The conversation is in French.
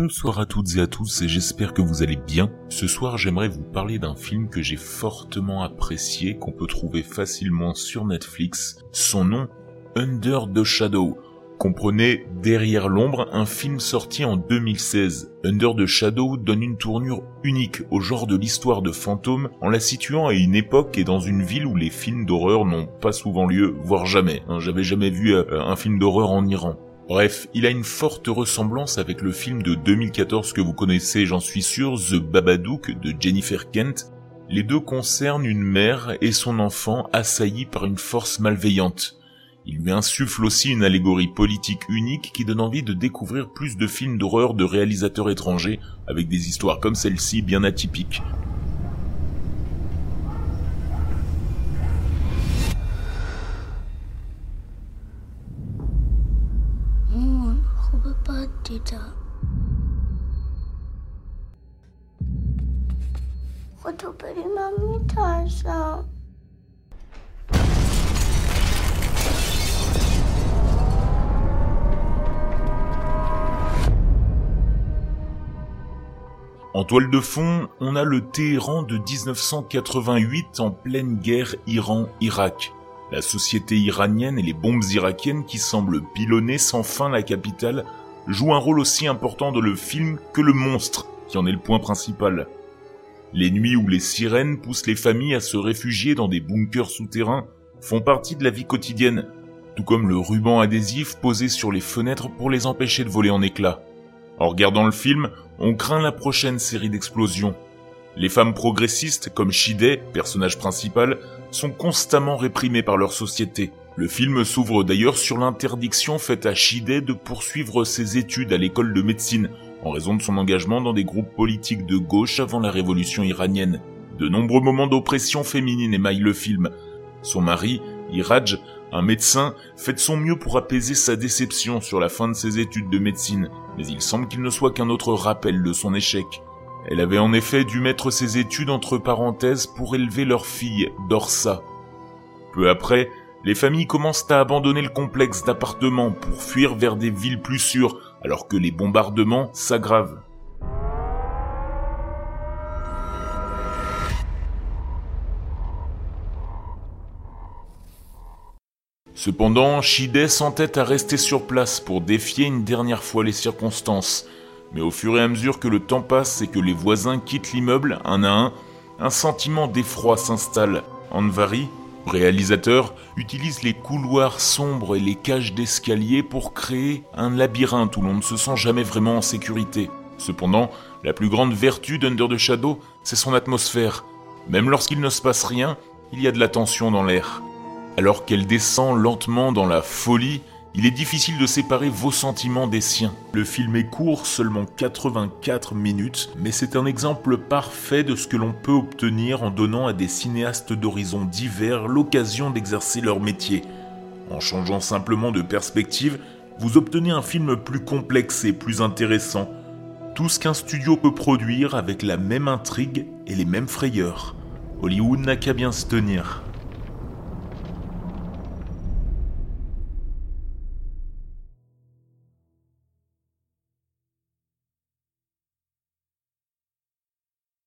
Bonsoir à toutes et à tous et j'espère que vous allez bien. Ce soir j'aimerais vous parler d'un film que j'ai fortement apprécié, qu'on peut trouver facilement sur Netflix. Son nom, Under the Shadow. Comprenez Derrière l'ombre, un film sorti en 2016. Under the Shadow donne une tournure unique au genre de l'histoire de fantômes en la situant à une époque et dans une ville où les films d'horreur n'ont pas souvent lieu, voire jamais. Hein, j'avais jamais vu euh, un film d'horreur en Iran. Bref, il a une forte ressemblance avec le film de 2014 que vous connaissez, j'en suis sûr, The Babadook de Jennifer Kent. Les deux concernent une mère et son enfant assaillis par une force malveillante. Il lui insuffle aussi une allégorie politique unique qui donne envie de découvrir plus de films d'horreur de réalisateurs étrangers avec des histoires comme celle-ci bien atypiques. En toile de fond, on a le Téhéran de 1988 en pleine guerre Iran-Irak. La société iranienne et les bombes irakiennes qui semblent pilonner sans fin la capitale jouent un rôle aussi important dans le film que le monstre, qui en est le point principal. Les nuits où les sirènes poussent les familles à se réfugier dans des bunkers souterrains font partie de la vie quotidienne, tout comme le ruban adhésif posé sur les fenêtres pour les empêcher de voler en éclats. En regardant le film, on craint la prochaine série d'explosions. Les femmes progressistes, comme Shide, personnage principal, sont constamment réprimées par leur société. Le film s'ouvre d'ailleurs sur l'interdiction faite à Shide de poursuivre ses études à l'école de médecine, en raison de son engagement dans des groupes politiques de gauche avant la révolution iranienne. De nombreux moments d'oppression féminine émaillent le film. Son mari, Iraj, un médecin, fait de son mieux pour apaiser sa déception sur la fin de ses études de médecine, mais il semble qu'il ne soit qu'un autre rappel de son échec. Elle avait en effet dû mettre ses études entre parenthèses pour élever leur fille, Dorsa. Peu après, les familles commencent à abandonner le complexe d'appartements pour fuir vers des villes plus sûres, alors que les bombardements s'aggravent. Cependant, Shide s'entête à rester sur place pour défier une dernière fois les circonstances. Mais au fur et à mesure que le temps passe et que les voisins quittent l'immeuble un à un, un sentiment d'effroi s'installe. Anvari, réalisateur utilise les couloirs sombres et les cages d'escalier pour créer un labyrinthe où l'on ne se sent jamais vraiment en sécurité. Cependant, la plus grande vertu d'Under the Shadow, c'est son atmosphère. Même lorsqu'il ne se passe rien, il y a de la tension dans l'air. Alors qu'elle descend lentement dans la folie, il est difficile de séparer vos sentiments des siens. Le film est court, seulement 84 minutes, mais c'est un exemple parfait de ce que l'on peut obtenir en donnant à des cinéastes d'horizons divers l'occasion d'exercer leur métier. En changeant simplement de perspective, vous obtenez un film plus complexe et plus intéressant. Tout ce qu'un studio peut produire avec la même intrigue et les mêmes frayeurs. Hollywood n'a qu'à bien se tenir.